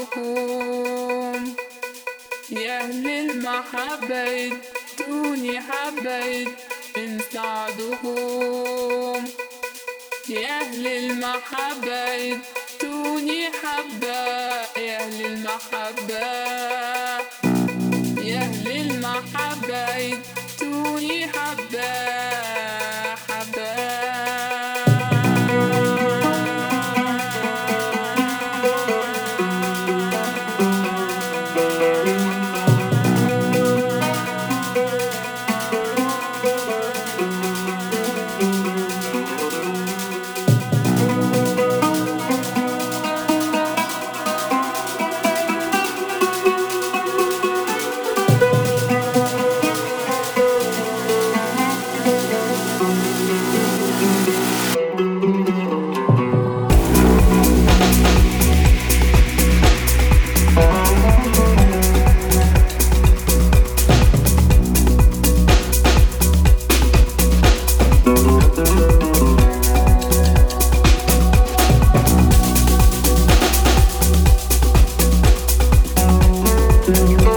لكم يا أهل المحبة ادوني حبة من سعدهم يا أهل المحبة ادوني حبة. يا أهل المحبة يا أهل المحبة ادوني حبة. you.